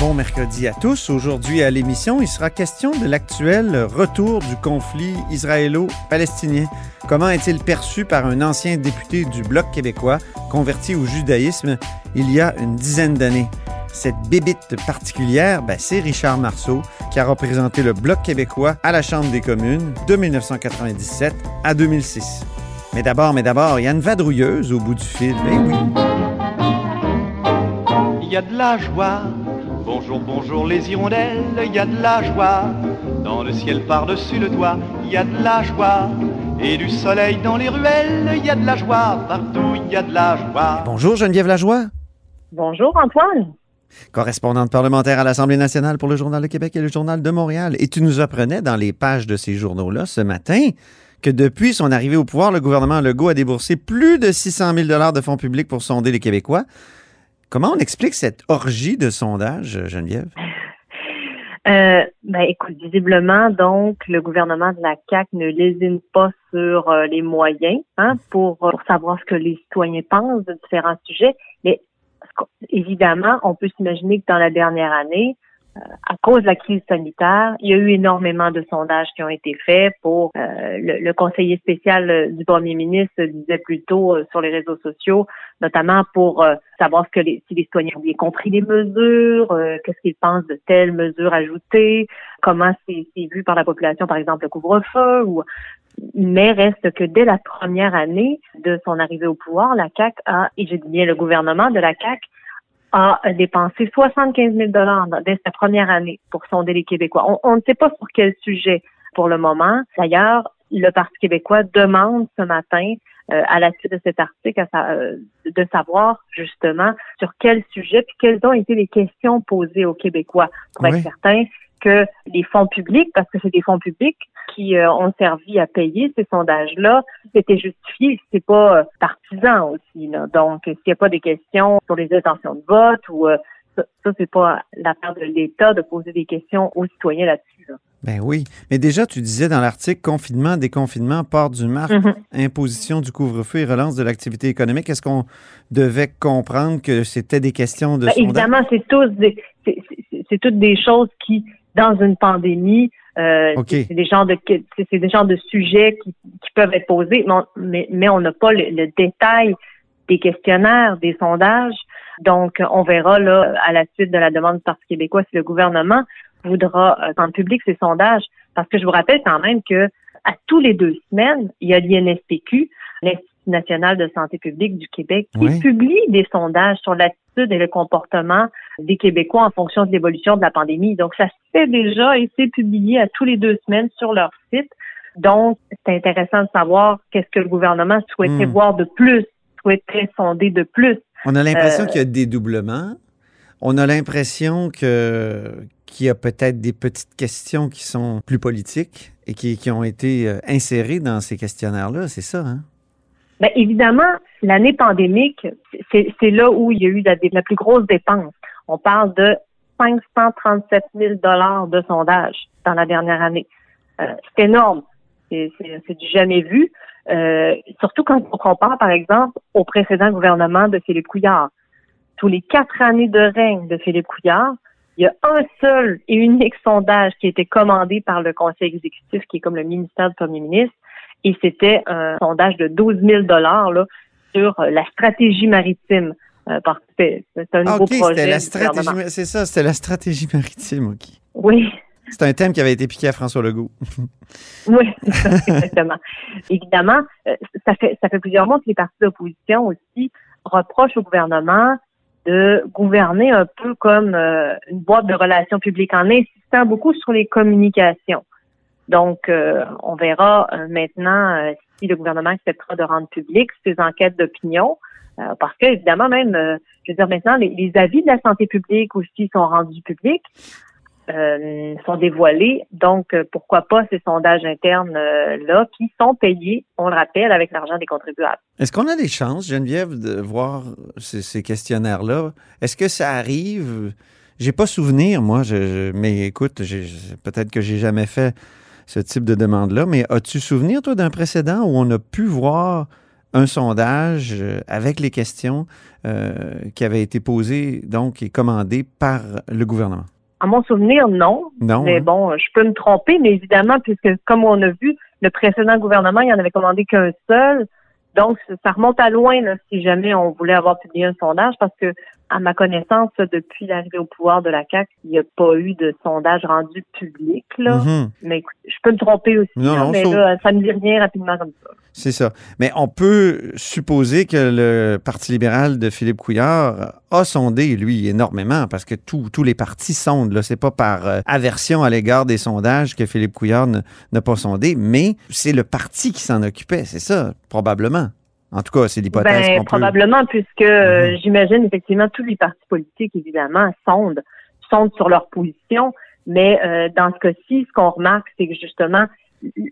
Bon mercredi à tous. Aujourd'hui à l'émission, il sera question de l'actuel retour du conflit israélo-palestinien. Comment est-il perçu par un ancien député du Bloc québécois converti au judaïsme il y a une dizaine d'années? Cette bébite particulière, ben, c'est Richard Marceau, qui a représenté le Bloc québécois à la Chambre des communes de 1997 à 2006. Mais d'abord, mais d'abord, il y a une vadrouilleuse au bout du fil. Eh oui. Il y a de la joie. Bonjour, bonjour les hirondelles. Il y a de la joie. Dans le ciel par-dessus le toit, il y a de la joie. Et du soleil dans les ruelles, il y a de la joie. Partout, il y a de la joie. Bonjour Geneviève Lajoie, Bonjour Antoine. correspondante parlementaire à l'Assemblée nationale pour le Journal de Québec et le Journal de Montréal. Et tu nous apprenais dans les pages de ces journaux-là ce matin que depuis son arrivée au pouvoir, le gouvernement Legault a déboursé plus de 600 000 de fonds publics pour sonder les Québécois. Comment on explique cette orgie de sondage, Geneviève? Euh, ben écoute, visiblement, donc, le gouvernement de la CAQ ne lésine pas sur euh, les moyens hein, pour, euh, pour savoir ce que les citoyens pensent de différents sujets. Mais évidemment, on peut s'imaginer que dans la dernière année, euh, à cause de la crise sanitaire, il y a eu énormément de sondages qui ont été faits pour euh, le, le conseiller spécial euh, du premier ministre disait plutôt euh, sur les réseaux sociaux, notamment pour euh, savoir ce que les, si les citoyens ont bien compris les mesures, euh, qu'est-ce qu'ils pensent de telles mesures ajoutées, comment c'est vu par la population, par exemple le couvre-feu. Ou... Mais reste que dès la première année de son arrivée au pouvoir, la CAC a, et je dis bien le gouvernement de la CAC a dépensé 75 000 dollars dès sa première année pour sonder les Québécois. On, on ne sait pas sur quel sujet pour le moment. D'ailleurs, le Parti québécois demande ce matin euh, à la suite de cet article à sa- euh, de savoir justement sur quel sujet puis quelles ont été les questions posées aux Québécois pour Oui. être certain que les fonds publics, parce que c'est des fonds publics qui euh, ont servi à payer ces sondages-là, c'était justifié, c'est pas euh, partisan aussi. Là. Donc, s'il n'y a pas des questions sur les intentions de vote ou euh, ça, ça c'est pas l'affaire de l'État de poser des questions aux citoyens là-dessus. Là. Ben oui. Mais déjà, tu disais dans l'article confinement, déconfinement, port du masque, Mhm. imposition du couvre-feu et relance de l'activité économique. Est-ce qu'on devait comprendre que c'était des questions de Ben, sondage? évidemment, c'est tous des, c'est toutes des choses qui, dans une pandémie, euh, c'est des genres de, c'est c'est des genres de sujets qui, qui peuvent être posés, mais on, mais, mais on n'a pas le, le détail des questionnaires, des sondages. Donc, on verra là à la suite de la demande du Parti québécois si le gouvernement voudra euh, rendre public ces sondages. Parce que je vous rappelle quand même que à tous les deux semaines, il y a l'INSPQ, l'Institut national de santé publique du Québec, qui Oui. publie des sondages sur l'attitude et le comportement des Québécois en fonction de l'évolution de la pandémie. Donc, ça se fait déjà c'est publié à tous les deux semaines sur leur site. Donc, c'est intéressant de savoir qu'est-ce que le gouvernement souhaitait Hmm. voir de plus, souhaiterait sonder de plus. On a l'impression Euh, qu'il y a des doublements. On a l'impression que qu'il y a peut-être des petites questions qui sont plus politiques et qui, qui ont été euh, insérées dans ces questionnaires-là. C'est ça, hein? Bien, évidemment, l'année pandémique, c'est là où il y a eu la, la plus grosse dépense. On parle de 537 000 dollars de sondage dans la dernière année. Euh, c'est énorme. C'est du jamais vu. Euh, surtout quand on compare, par exemple, au précédent gouvernement de Philippe Couillard. Tous les quatre années de règne de Philippe Couillard, il y a un seul et unique sondage qui a été commandé par le Conseil exécutif, qui est comme le ministère du Premier ministre, et c'était un sondage de 12 000 dollars là sur euh, la stratégie maritime. Euh, parce que c'est un Ah, nouveau OK, projet. la stratégie. C'est ça, c'était la stratégie maritime, OK. Oui, C'est un thème qui avait été piqué à François Legault. oui, ça, exactement. Évidemment, euh, ça fait ça fait plusieurs mois que les partis d'opposition aussi reprochent au gouvernement de gouverner un peu comme euh, une boîte de relations publiques en insistant beaucoup sur les communications. Donc, euh, on verra euh, maintenant euh, si le gouvernement acceptera de rendre public ces enquêtes d'opinion. euh, parce que, évidemment, même, euh, je veux dire, maintenant, les, avis de la santé publique aussi sont rendus publics. euh, sont dévoilés. Donc, pourquoi pas ces sondages internes-là qui sont payés, on le rappelle, avec l'argent des contribuables. Est-ce qu'on a des chances, Geneviève, de voir ces, ces questionnaires-là? Est-ce que ça arrive? J'ai pas souvenir, moi, je, mais écoute, peut-être que j'ai jamais fait ce type de demande-là, mais as-tu souvenir, toi, d'un précédent où on a pu voir un sondage euh, avec les questions euh, qui avaient été posées, donc, et commandées par le gouvernement? À mon souvenir, non. Non. Mais hein? bon, je peux me tromper, mais évidemment, puisque comme on a vu, le précédent gouvernement, il en avait commandé qu'un seul. Donc, ça remonte à loin là, si jamais on voulait avoir publié un sondage, parce que à ma connaissance, depuis l'arrivée au pouvoir de la CAQ, il n'y a pas eu de sondage rendu public. Là. Mhm. Mais écoute, je peux me tromper aussi. Non, non, mais sauf- là, ça me dit rien rapidement comme ça. C'est ça. Mais on peut supposer que le Parti libéral de Philippe Couillard a sondé, lui, énormément, parce que tous tous les partis sondent. Là, c'est pas par euh, aversion à l'égard des sondages que Philippe Couillard ne- n'a pas sondé, mais c'est le parti qui s'en occupait, c'est ça, probablement. En tout cas, c'est l'hypothèse Ben, peut... probablement, puisque euh, Mhm. j'imagine effectivement tous les partis politiques, évidemment, sondent, sondent sur leur position. Mais euh, dans ce cas-ci, ce qu'on remarque, c'est que justement, le,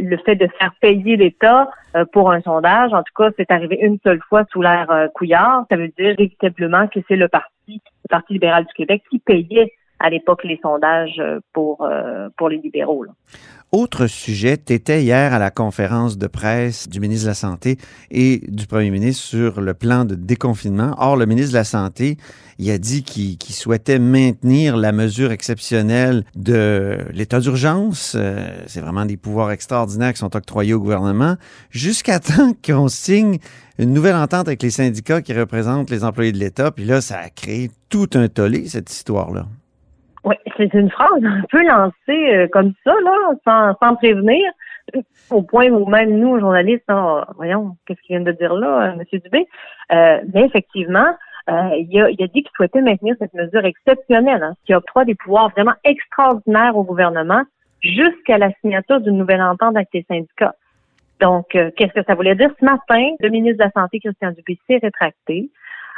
le fait de faire payer l'État euh, pour un sondage, en tout cas, c'est arrivé une seule fois sous l'ère euh, Couillard. Ça veut dire évitablement que c'est le parti, le Parti libéral du Québec, qui payait à l'époque les sondages euh, pour euh, pour les libéraux. là. Autre sujet, tu hier à la conférence de presse du ministre de la Santé et du premier ministre sur le plan de déconfinement. Or, le ministre de la Santé, il a dit qu'il qu'il souhaitait maintenir la mesure exceptionnelle de l'état d'urgence. Euh, C'est vraiment des pouvoirs extraordinaires qui sont octroyés au gouvernement jusqu'à temps qu'on signe une nouvelle entente avec les syndicats qui représentent les employés de l'État. Puis là, ça a créé tout un tollé, cette histoire-là. Oui, c'est une phrase un peu lancée euh, comme ça, là, sans, sans prévenir, au point où même nous, journalistes, là, voyons, qu'est-ce qu'il vient de dire là, euh, M. Dubé? Euh, mais effectivement, euh, il, a, il a dit qu'il souhaitait maintenir cette mesure exceptionnelle, hein, qui octroie des pouvoirs vraiment extraordinaires au gouvernement jusqu'à la signature d'une nouvelle entente avec les syndicats. Donc, euh, qu'est-ce que ça voulait dire? Ce matin, le ministre de la Santé, Christian Dubé, s'est rétracté.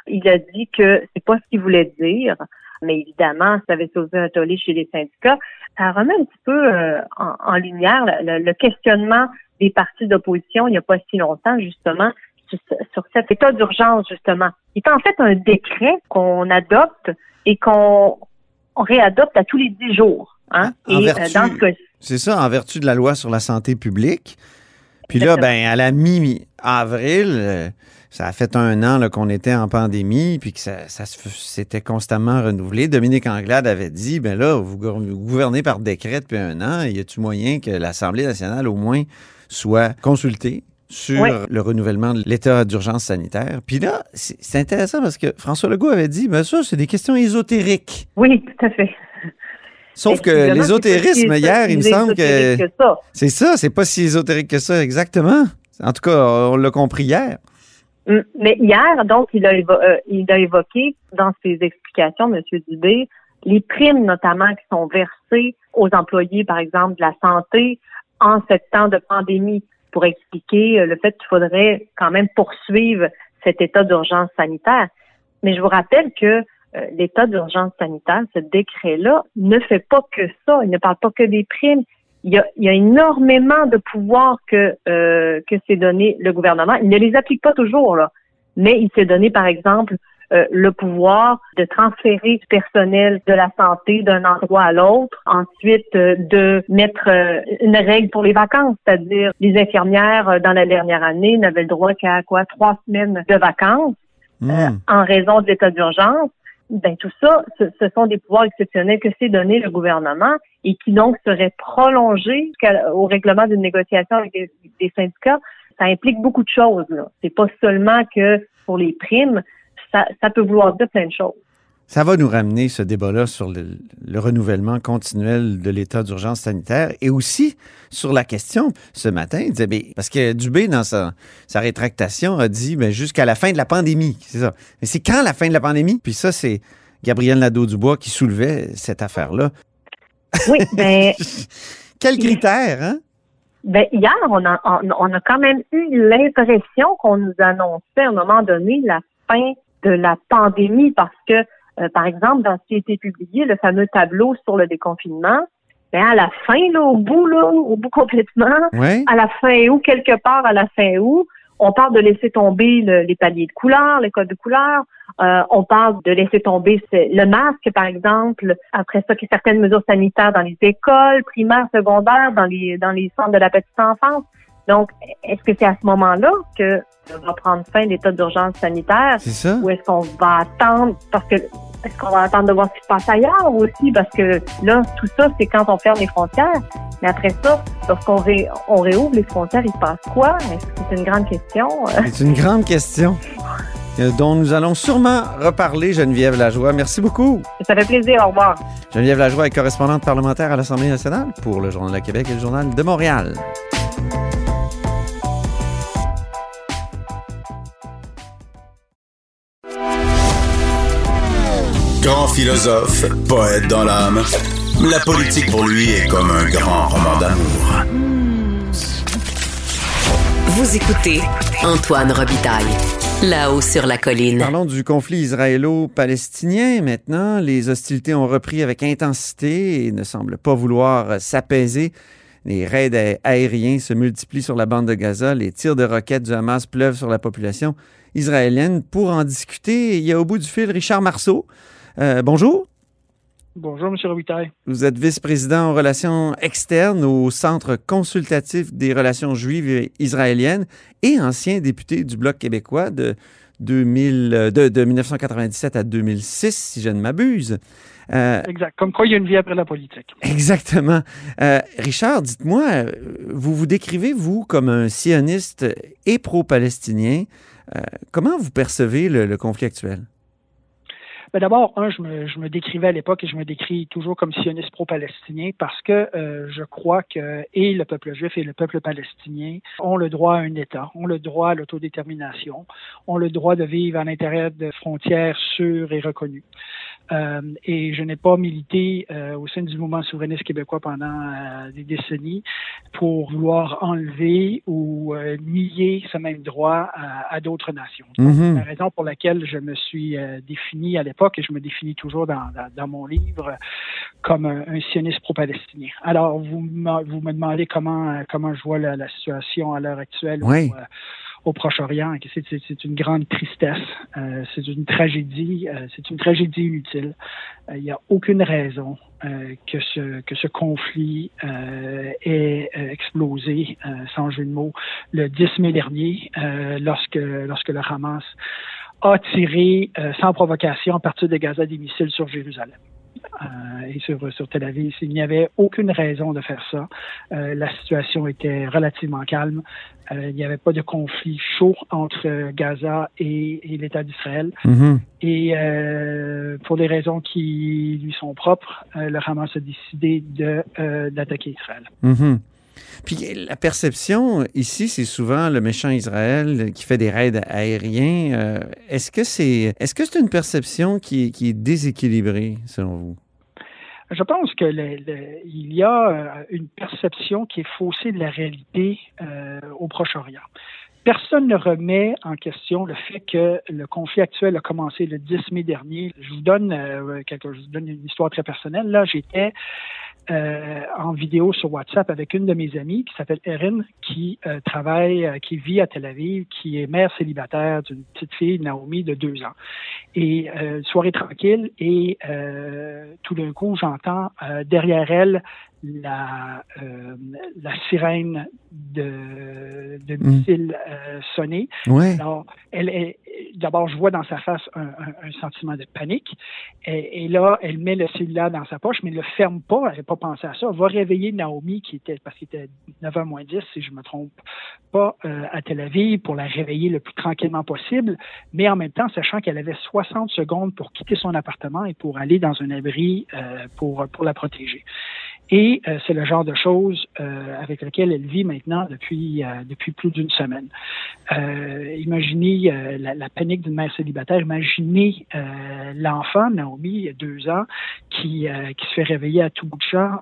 Il a dit que c'est pas ce qu'il voulait dire, mais évidemment, ça avait sauvé un tollé chez les syndicats. Ça remet un petit peu euh, en, en lumière le, le- le questionnement des partis d'opposition il n'y a pas si longtemps, justement, sur, sur cet état d'urgence, justement. Il est en fait un décret qu'on adopte et qu'on on réadopte à tous les dix jours. Hein? En et vertu- dans ce cas C'est ça, en vertu de la loi sur la santé publique. Puis là, ben, à la mi-avril, euh, ça a fait un an qu'on était en pandémie, puis que ça, s'était constamment renouvelé. Dominique Anglade avait dit, ben là, vous, gouvernez par décret depuis un an, y a-tu moyen que l'Assemblée nationale, au moins, soit consultée sur Oui. le renouvellement de l'état d'urgence sanitaire? Puis là, c'est c'est intéressant parce que François Legault avait dit, ben ça, c'est des questions ésotériques. Oui, tout à fait. Sauf que Évidemment, l'ésotérisme, hier, il me semble que... que. C'est ça, c'est pas si ésotérique que ça, exactement. En tout cas, on l'a compris hier. Mm. Mais hier, donc, il a, évo- euh, il a évoqué dans ses explications, M. Dubé, les primes notamment qui sont versées aux employés, par exemple, de la santé en ce temps de pandémie pour expliquer euh, le fait qu'il faudrait quand même poursuivre cet état d'urgence sanitaire. Mais je vous rappelle que euh, l'état d'urgence sanitaire, ce décret-là, ne fait pas que ça. Il ne parle pas que des primes. Il y a, il y a énormément de pouvoirs que euh, que s'est donné le gouvernement. Il ne les applique pas toujours, là. Mais il s'est donné, par exemple, euh, le pouvoir de transférer du personnel de la santé d'un endroit à l'autre. Ensuite, euh, de mettre euh, une règle pour les vacances, c'est-à-dire les infirmières euh, dans la dernière année n'avaient le droit qu'à quoi? Trois semaines de vacances Hmm. en raison de l'état d'urgence. Ben tout ça, ce, ce sont des pouvoirs exceptionnels que s'est donné le gouvernement et qui donc seraient prolongés au règlement d'une négociation avec des, des syndicats. Ça implique beaucoup de choses. là. C'est pas seulement que pour les primes, ça, ça peut vouloir dire plein de choses. Ça va nous ramener ce débat-là sur le, le renouvellement continuel de l'état d'urgence sanitaire et aussi sur la question ce matin, il disait, parce que Dubé, dans sa, sa rétractation, a dit jusqu'à la fin de la pandémie. C'est ça. Mais c'est quand la fin de la pandémie? Puis ça, c'est Gabriel Nadeau-Dubois qui soulevait cette affaire-là. Oui, ben Quel critère, hein? Ben, hier, on a, on, on a quand même eu l'impression qu'on nous annonçait à un moment donné la fin de la pandémie parce que Euh, par exemple, dans ce qui a été publié, le fameux tableau sur le déconfinement, ben à la fin, là, au bout, là, au bout complètement, à la fin août, quelque part à la fin août, on parle de laisser tomber les paliers de couleur, les codes de couleur. Euh, on parle de laisser tomber le masque, par exemple. Après ça, qu'il y a certaines mesures sanitaires dans les écoles, primaires, secondaires, dans les dans les centres de la petite enfance. Donc, est-ce que c'est à ce moment-là que va prendre fin l'état d'urgence sanitaire? C'est ça. Ou est-ce qu'on va attendre parce que est-ce qu'on va attendre de voir ce qui se passe ailleurs aussi? Parce que là, tout ça, c'est quand on ferme les frontières. Mais après ça, lorsqu'on on réouvre les frontières, il se passe quoi? C'est une grande question? C'est une grande question euh, dont nous allons sûrement reparler, Geneviève Lajoie. Merci beaucoup. Ça fait plaisir. Au revoir. Geneviève Lajoie est correspondante parlementaire à l'Assemblée nationale pour le Journal de Québec et le Journal de Montréal. Grand philosophe, poète dans l'âme, la politique pour lui est comme un grand roman d'amour. Vous écoutez Antoine Robitaille. Là-haut sur la colline. Parlons du conflit israélo-palestinien maintenant. Les hostilités ont repris avec intensité et ne semblent pas vouloir s'apaiser. Les raids aériens se multiplient sur la bande de Gaza. Les tirs de roquettes du Hamas pleuvent sur la population israélienne. Pour en discuter, il y a au bout du fil Richard Marceau, euh, bonjour. Bonjour, M. Robitaille. Vous êtes vice-président en relations externes au Centre consultatif des relations juives et israéliennes et ancien député du Bloc québécois de, 2000, de, 1997 à 2006, si je ne m'abuse. Euh, exact. Comme quoi, il y a une vie après la politique. Exactement. Euh, Richard, dites-moi, vous vous décrivez, vous, comme un sioniste et pro-palestinien. comment vous percevez le conflit actuel? Ben D'abord, un, je me, je me décrivais à l'époque et je me décris toujours comme sioniste pro-palestinien parce que euh, je crois que et le peuple juif et le peuple palestinien ont le droit à un État, ont le droit à l'autodétermination, ont le droit de vivre à l'intérieur de frontières sûres et reconnues. Euh, et je n'ai pas milité euh, au sein du mouvement souverainiste québécois pendant euh, des décennies pour vouloir enlever ou nier ce même droit à, d'autres nations. Mm-hmm. La raison pour laquelle je me suis défini à l'époque et je me définis toujours dans, dans, mon livre comme un, sioniste pro-palestinien. Alors, vous, vous me demandez comment, comment je vois la, la situation à l'heure actuelle. Oui au Proche-Orient. C'est une grande tristesse, euh, c'est une tragédie, euh, c'est une tragédie inutile. Euh, il n'y a aucune raison que ce que ce conflit ait explosé, sans jeu de mots, le 10 mai dernier, lorsque lorsque le Hamas a tiré sans provocation à partir de Gaza des missiles sur Jérusalem. Euh, et sur, sur Tel Aviv. Il n'y avait aucune raison de faire ça. Euh, la situation était relativement calme. Euh, il n'y avait pas de conflit chaud entre Gaza et, l'État d'Israël. Mm-hmm. Et pour des raisons qui lui sont propres, le Hamas a décidé d'attaquer Israël. Mm-hmm. Puis la perception ici, c'est souvent le méchant Israël qui fait des raids aériens. Euh, est-ce que c'est est-ce que c'est une perception qui, est déséquilibrée selon vous? Je pense que il y a euh, une perception qui est faussée de la réalité euh, au Proche-Orient. Personne ne remet en question le fait que le conflit actuel a commencé le 10 mai dernier. Je vous donne quelque, je vous donne une histoire très personnelle. Là, j'étais euh, en vidéo sur WhatsApp avec une de mes amies qui s'appelle Erin, qui euh, travaille, euh, qui vit à Tel Aviv, qui est mère célibataire d'une petite fille, Naomi, de deux ans. Et soirée tranquille, et tout d'un coup, j'entends derrière elle la, euh, la sirène de, de mm. missile euh, sonner. Alors, elle est, d'abord, je vois dans sa face un, un, sentiment de panique. Et, et, là, elle met le cellulaire dans sa poche, mais ne le ferme pas. Elle n'a pas pensé à ça. Elle va réveiller Naomi, qui était, parce qu'il était 9h moins 10, si je me trompe pas, euh, à Tel Aviv, pour la réveiller le plus tranquillement possible. Mais en même temps, sachant qu'elle avait 60 secondes pour quitter son appartement et pour aller dans un abri euh, pour, pour la protéger. Et euh, c'est le genre de choses euh, avec lequel elle vit maintenant depuis, euh, depuis plus d'une semaine. imaginez la, la, panique d'une mère célibataire. Imaginez l'enfant, Naomi, deux ans, qui, qui se fait réveiller à tout bout de champ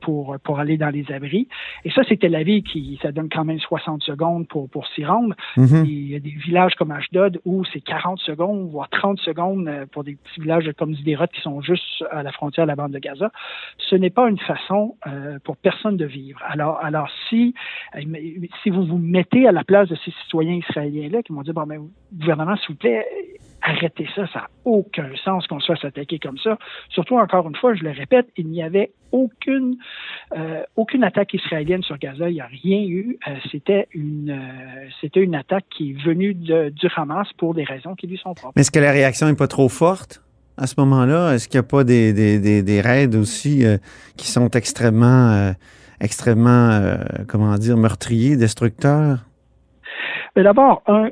pour, pour aller dans les abris. Et ça, c'était la vie qui, ça donne quand même 60 secondes pour, pour s'y rendre. Mm-hmm. Il y a des villages comme Ashdod où c'est 40 secondes, voire 30 secondes pour des petits villages comme Sderot qui sont juste à la frontière de la bande de Gaza. Ce n'est pas une façon euh, pour personne de vivre. Alors, alors si, euh, si vous vous mettez à la place de ces citoyens israéliens-là qui m'ont dit, bon, mais gouvernement, s'il vous plaît, arrêtez ça, ça n'a aucun sens qu'on soit s'attaquer comme ça. Surtout, encore une fois, je le répète, il n'y avait aucune, euh, aucune attaque israélienne sur Gaza, il n'y a rien eu. c'était une, c'était une attaque qui est venue du Hamas pour des raisons qui lui sont propres. Mais est-ce que la réaction n'est pas trop forte? À ce moment-là? Est-ce qu'il n'y a pas des, des, des, raids aussi euh, qui sont extrêmement, euh, extrêmement euh, comment dire, meurtriers, destructeurs? Mais d'abord, un,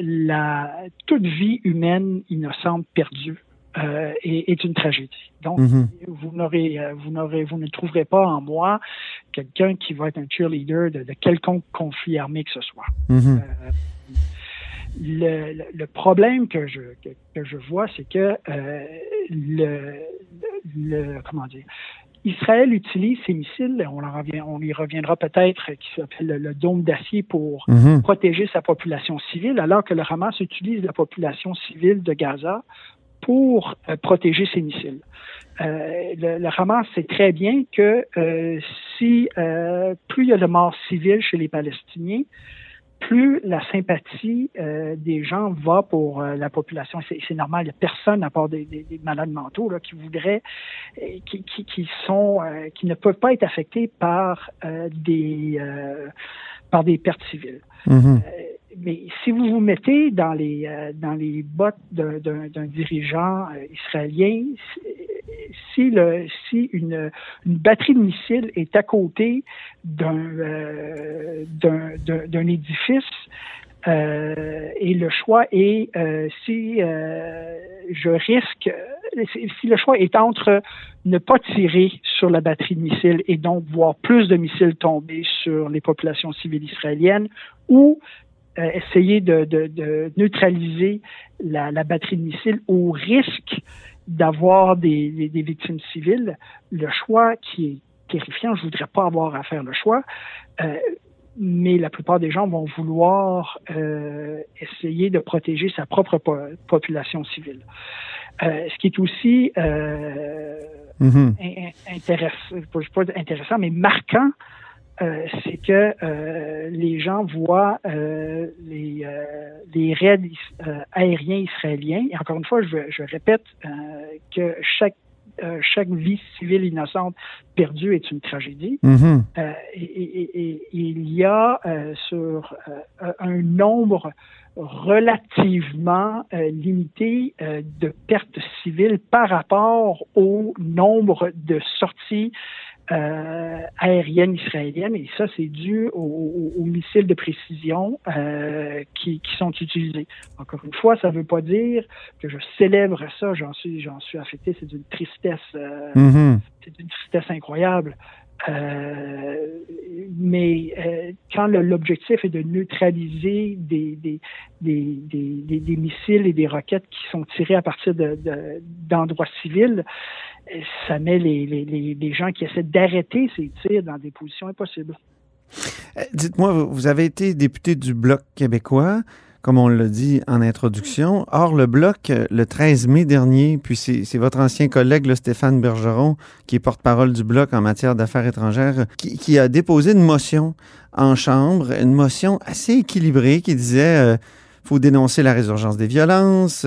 la, toute vie humaine innocente perdue est, est, une tragédie. Donc, mm-hmm. vous n'aurez, vous n'aurez, vous ne trouverez pas en moi quelqu'un qui va être un cheerleader de, de quelconque conflit armé que ce soit. Mm-hmm. Le, le, problème que je, que, je vois, c'est que euh, le, le, comment dire, Israël utilise ces missiles, on, en revient, on y reviendra peut-être, qui s'appelle le, dôme d'acier pour mhm. protéger sa population civile, alors que le Hamas utilise la population civile de Gaza pour euh, protéger ses missiles. Euh, le, le, Hamas sait très bien que euh, si euh, plus il y a de morts civiles chez les Palestiniens, plus la sympathie euh, des gens va pour euh, la population. C'est normal, il n'y a personne à part des, des, malades mentaux là, qui voudraient, euh, qui, qui, qui, sont, qui ne peuvent pas être affectés par des par des pertes civiles. Mm-hmm. Mais si vous vous mettez dans les dans les bottes d'un dirigeant israélien, si, le, si une, une, batterie de missiles est à côté d'un euh, d'un édifice, euh, et le choix est euh, si euh, je risque, si le choix est entre ne pas tirer sur la batterie de missiles et donc voir plus de missiles tomber sur les populations civiles israéliennes ou euh, essayer de, de, de neutraliser la, la, batterie de missiles au risque d'avoir des, des, victimes civiles, le choix qui est terrifiant, je voudrais pas avoir à faire le choix, euh, mais la plupart des gens vont vouloir euh, essayer de protéger sa propre population civile. Euh, ce qui est aussi euh, mm-hmm. intéressant, pas intéressant, mais marquant euh, c'est que euh, les gens voient euh, les, les raids aériens israéliens. Et encore une fois, je, je répète que chaque chaque vie civile innocente perdue est une tragédie. Mm-hmm. et, et, et, il y a sur un nombre relativement limité de pertes civiles par rapport au nombre de sorties euh, aérienne israélienne et ça c'est dû aux, missiles de précision euh, qui, qui, sont utilisés. Encore une fois, ça ne veut pas dire que je célèbre ça, j'en suis j'en suis affecté, c'est d'une tristesse euh, mm-hmm. c'est d'une tristesse incroyable. Euh, mais euh, quand l'objectif est de neutraliser des, des, des, des, des, missiles et des roquettes qui sont tirés à partir d'endroits de, civils, ça met les, les, les, gens qui essaient d'arrêter ces tirs dans des positions impossibles. Euh, dites-moi, vous avez été député du Bloc québécois, comme on l'a dit en introduction. Or, le Bloc, euh, le 13 mai dernier, puis c'est votre ancien collègue, le Stéphane Bergeron, qui est porte-parole du Bloc en matière d'affaires étrangères, qui, a déposé une motion en Chambre, une motion assez équilibrée qui disait... Euh, faut dénoncer la résurgence des violences,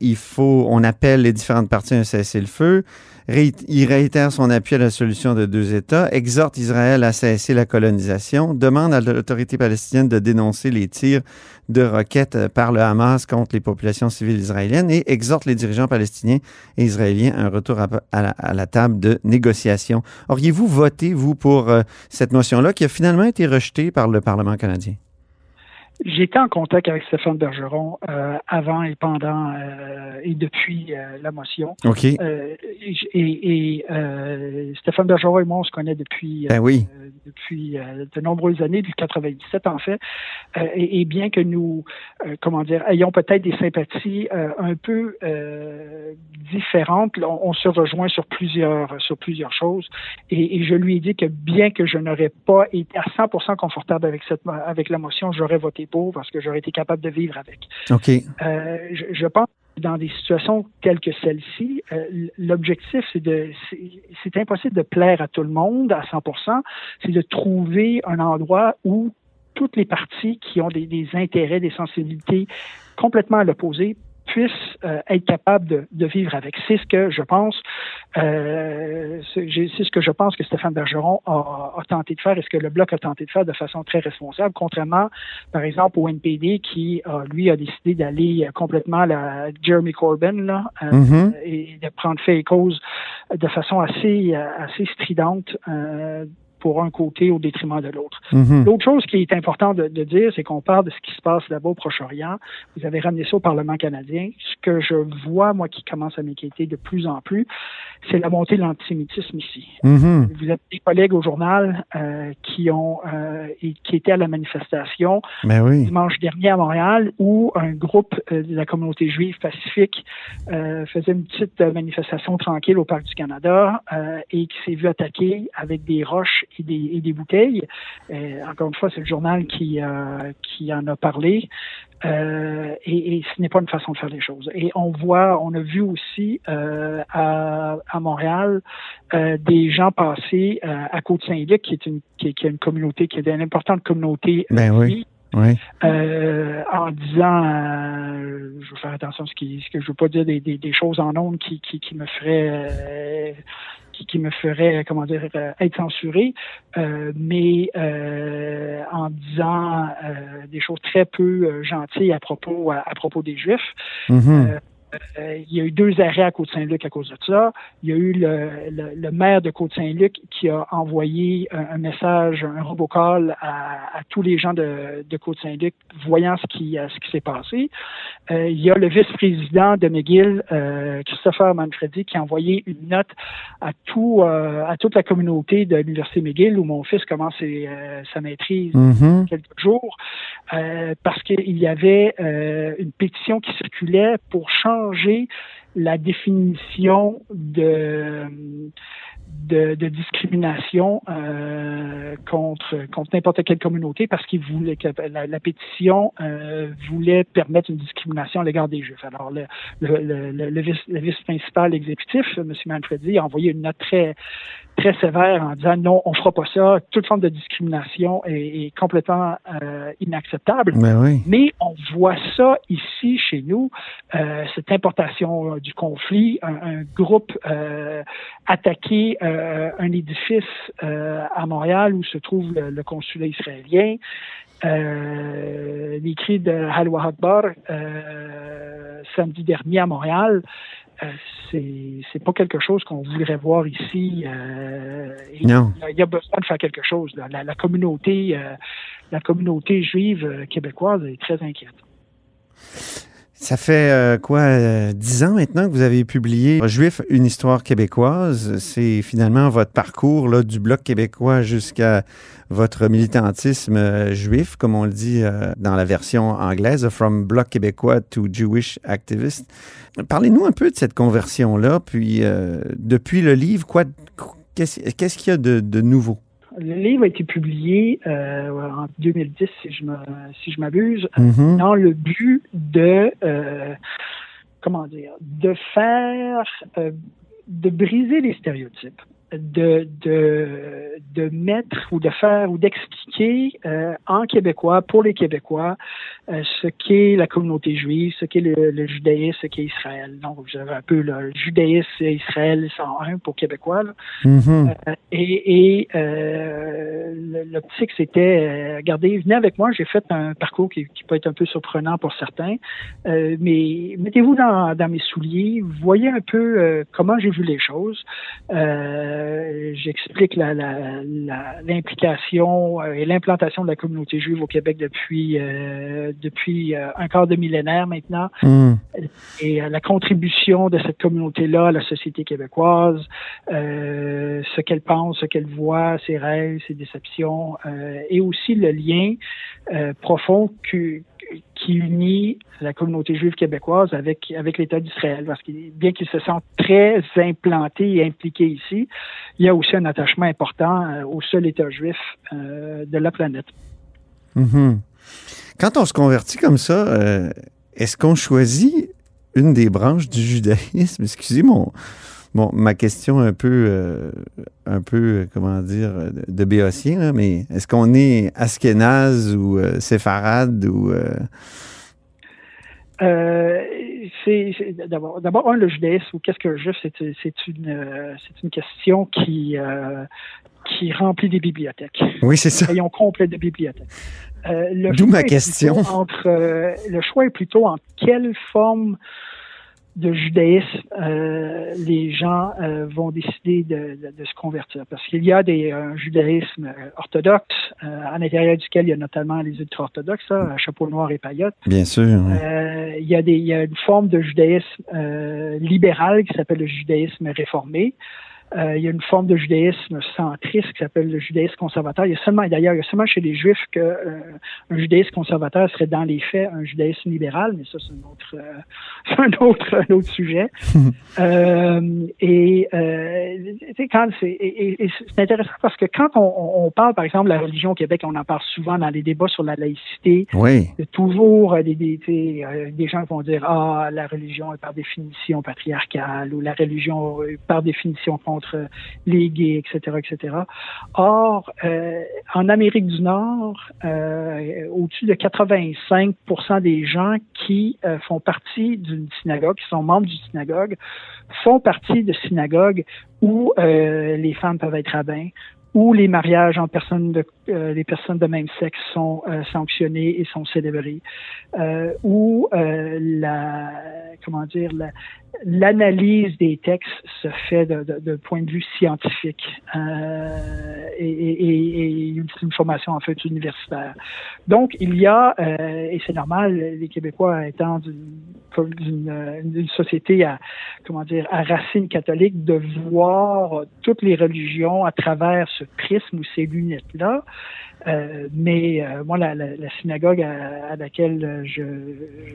il faut, on appelle les différentes parties à un cessez-le-feu, il réitère son appui à la solution de deux États, exhorte Israël à cesser la colonisation, demande à l'autorité palestinienne de dénoncer les tirs de roquettes par le Hamas contre les populations civiles israéliennes et exhorte les dirigeants palestiniens et israéliens à un retour à, la, table de négociation. Auriez-vous voté, vous, pour euh, cette motion-là qui a finalement été rejetée par le Parlement canadien? J'étais en contact avec Stéphane Bergeron euh, avant et pendant euh, et depuis euh, la motion. OK. Euh, et, et Stéphane Bergeron et moi, on se connaît depuis ben oui. depuis de nombreuses années, depuis 97 en fait. Et, et, bien que nous, comment dire, ayons peut-être des sympathies un peu différentes, on, on, se rejoint sur plusieurs sur plusieurs choses. Et, et, je lui ai dit que bien que je n'aurais pas été à 100% confortable avec cette avec la motion, j'aurais voté parce que j'aurais été capable de vivre avec. OK. Euh, je, pense que dans des situations telles que celle-ci, euh, l'objectif, c'est de, c'est impossible de plaire à tout le monde à 100%, c'est de trouver un endroit où toutes les parties qui ont des, des intérêts, des sensibilités complètement à l'opposé puissent euh, être capables de, de, vivre avec. C'est ce que je pense, euh, c'est ce que je pense que Stéphane Bergeron a, a, tenté de faire et ce que le bloc a tenté de faire de façon très responsable, contrairement, par exemple, au NPD qui, lui, a décidé d'aller complètement à la Jeremy Corbyn là, euh, mm-hmm. et de prendre fait et cause de façon assez, assez stridente pour un côté au détriment de l'autre. Mhm. L'autre chose qui est importante de, dire, c'est qu'on parle de ce qui se passe là-bas au Proche-Orient. Vous avez ramené ça au Parlement canadien. Ce que je vois, moi, qui commence à m'inquiéter de plus en plus, c'est la montée de l'antisémitisme ici. Mhm. Vous avez des collègues au journal euh, qui ont euh, qui étaient à la manifestation ben oui. dimanche dernier à Montréal où un groupe euh, de la communauté juive pacifique faisait une petite manifestation tranquille au Parc du Canada et qui s'est vu attaquer avec des roches et des, et des bouteilles. Euh, encore une fois, c'est le journal qui, euh, qui en a parlé. Euh, et, et, ce n'est pas une façon de faire les choses. Et on voit, on a vu aussi euh, à, à, Montréal euh, des gens passer à Côte-Saint-Luc, qui est une qui, qui, est une communauté, qui est une importante communauté. Ben oui. Oui. en disant, je veux faire attention à ce, qui, ce que je veux pas dire des, des, des choses en ondes qui, qui, qui me feraient qui, me ferait, comment dire, euh, être censuré, euh, mais euh, en disant des choses très peu gentilles à propos à, propos des Juifs. Mm-hmm. Euh, il y a eu deux arrêts à Côte-Saint-Luc à cause de ça. Il y a eu le, le, maire de Côte-Saint-Luc qui a envoyé un, message, un robocall à, à, tous les gens de, de Côte-Saint-Luc voyant ce qui, ce qui s'est passé. Euh, il y a le vice-président de McGill, euh, Christopher Manfredi, qui a envoyé une note à tout à toute la communauté de l'Université McGill où mon fils commence sa maîtrise mm-hmm. quelques jours parce qu'il y avait une pétition qui circulait pour changer la définition de, de, discrimination euh, contre contre n'importe quelle communauté parce qu'il voulait que la, pétition euh, voulait permettre une discrimination à l'égard des Juifs. Alors le, le, le, le vice, vice, principal exécutif, M. Manfredi, a envoyé une note très très sévère en disant non, on fera pas ça. Toute forme de discrimination est, complètement euh, inacceptable. Ben Mais on voit ça ici chez nous, euh, cette importation euh, du conflit, un, groupe attaqué un édifice à Montréal où se trouve le, consulat israélien. les cris de Halwa Akbar samedi dernier à Montréal euh, c'est pas quelque chose qu'on voudrait voir ici. Euh, non. Il y a besoin de faire quelque chose. La, la, communauté, euh, la communauté juive québécoise est très inquiète. Ça fait quoi, dix ans maintenant que vous avez publié Juif, une histoire québécoise. C'est finalement votre parcours là, du Bloc québécois jusqu'à votre militantisme juif, comme on le dit dans la version anglaise, From Bloc québécois to Jewish Activist. Parlez-nous un peu de cette conversion-là, puis euh, depuis le livre, quoi, qu'est-ce qu'il y a de, nouveau? Le livre a été publié euh, en 2010, si je si je m'abuse, mm-hmm. dans le but de euh, comment dire, de faire, de briser les stéréotypes de, de, de mettre ou de faire ou d'expliquer euh, en québécois, pour les Québécois, euh, ce qu'est la communauté juive, ce qu'est le, le, judaïsme, ce qu'est Israël. Donc, vous avez un peu le judaïsme et Israël 101 pour Québécois. Là. Mm-hmm. Euh, et et l'optique, c'était, regardez, venez avec moi, j'ai fait un parcours qui, qui, peut être un peu surprenant pour certains, mais mettez-vous dans, dans mes souliers, voyez un peu comment j'ai vu les choses. Euh, euh, j'explique l'implication la, et l'implantation de la communauté juive au Québec depuis depuis un quart de millénaire maintenant, mm. et la contribution de cette communauté-là à la société québécoise, ce qu'elle pense, ce qu'elle voit, ses rêves, ses déceptions, et aussi le lien profond que qui unit la communauté juive québécoise avec, avec l'État d'Israël. Parce que bien qu'ils se sentent très implantés et impliqués ici, il y a aussi un attachement important euh, au seul État juif euh, de la planète. Mm-hmm. Quand on se convertit comme ça, euh, est-ce qu'on choisit une des branches du judaïsme? Excusez moi Bon, ma question un peu, euh, un peu, euh, comment dire, de béotien, mais est-ce qu'on est Askenaz ou euh, séfarade ou... c'est d'abord, d'abord un le judaïsme ou qu'est-ce que juste c'est, c'est une c'est une question qui qui remplit des bibliothèques. Oui, c'est ça. Rayon complet de bibliothèques. D'où ma question. Entre, le choix est plutôt en quelle forme de judaïsme, euh, les gens euh, vont décider de, de, de, se convertir. Parce qu'il y a des, un judaïsme euh, orthodoxe, euh, à l'intérieur duquel il y a notamment les ultra-orthodoxes, à chapeau noir et paillotte. Bien sûr. il, y a des, il y a une forme de judaïsme libéral qui s'appelle le judaïsme réformé. Euh, il y a une forme de judaïsme centriste qui s'appelle le judaïsme conservateur. Il y a seulement, d'ailleurs, il y a seulement chez les Juifs qu'un euh, judaïsme conservateur serait dans les faits un judaïsme libéral, mais ça c'est un autre, euh, un autre, un autre sujet. et quand c'est, c'est intéressant parce que quand on, on, parle, par exemple, de la religion au Québec, on en parle souvent dans les débats sur la laïcité. Oui. Toujours des, des, des gens vont dire ah la religion est par définition patriarcale ou la religion est par définition contre les gays, etc., etc. Or, euh, en Amérique du Nord, euh, au-dessus de 85% des gens qui euh, font partie d'une synagogue, qui sont membres d'une synagogue, font partie de synagogues où les femmes peuvent être rabbins, où les mariages en personnes de euh, les personnes de même sexe sont euh, sanctionnés et sont célébrés, euh, où euh, la comment dire l'analyse des textes se fait de, de, de, point de vue scientifique et, et, et, une, formation en fait universitaire. Donc il y a et c'est normal les Québécois étant d'une société à comment dire à racine catholique de voir toutes les religions à travers ce prisme ou ces lunettes là euh, mais euh, moi, la, la, la, synagogue à, à laquelle je,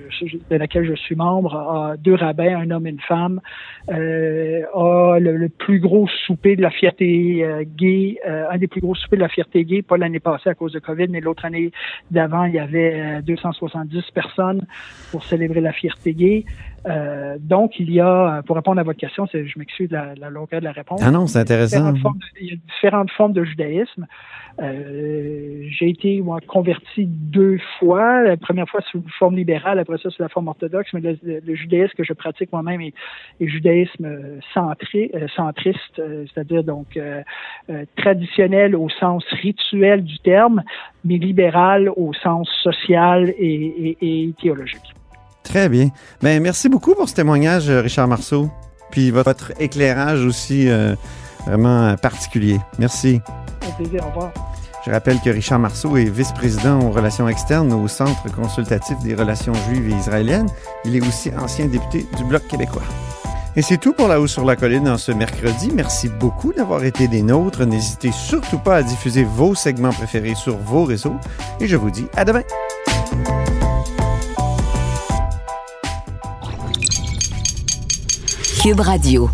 je, de laquelle je suis membre a deux rabbins, un homme et une femme, euh, a le, plus gros souper de la fierté euh, gay, un des plus gros soupers de la fierté gay, pas l'année passée à cause de Covid, mais l'autre année d'avant, il y avait 270 personnes pour célébrer la fierté gay. Euh, donc, il y a, pour répondre à votre question, je m'excuse de la, la, longueur de la réponse. Ah non, c'est intéressant. il y a différentes formes de judaïsme. Euh, j'ai été moi, converti deux fois. La première fois sous forme libérale, après ça sous la forme orthodoxe, mais le, judaïsme que je pratique moi-même est, est, judaïsme centré, euh, centriste, euh, c'est-à-dire donc euh, traditionnel au sens rituel du terme, mais libéral au sens social et, et, et théologique. Très bien. Ben, merci beaucoup pour ce témoignage, Richard Marceau. Puis votre éclairage aussi euh, vraiment particulier. Merci. Un plaisir, au revoir. Je rappelle que Richard Marceau est vice-président aux relations externes au Centre consultatif des relations juives et israéliennes. Il est aussi ancien député du Bloc québécois. Et c'est tout pour La Haut sur la Colline en ce mercredi. Merci beaucoup d'avoir été des nôtres. N'hésitez surtout pas à diffuser vos segments préférés sur vos réseaux. Et je vous dis à demain. Cube Radio.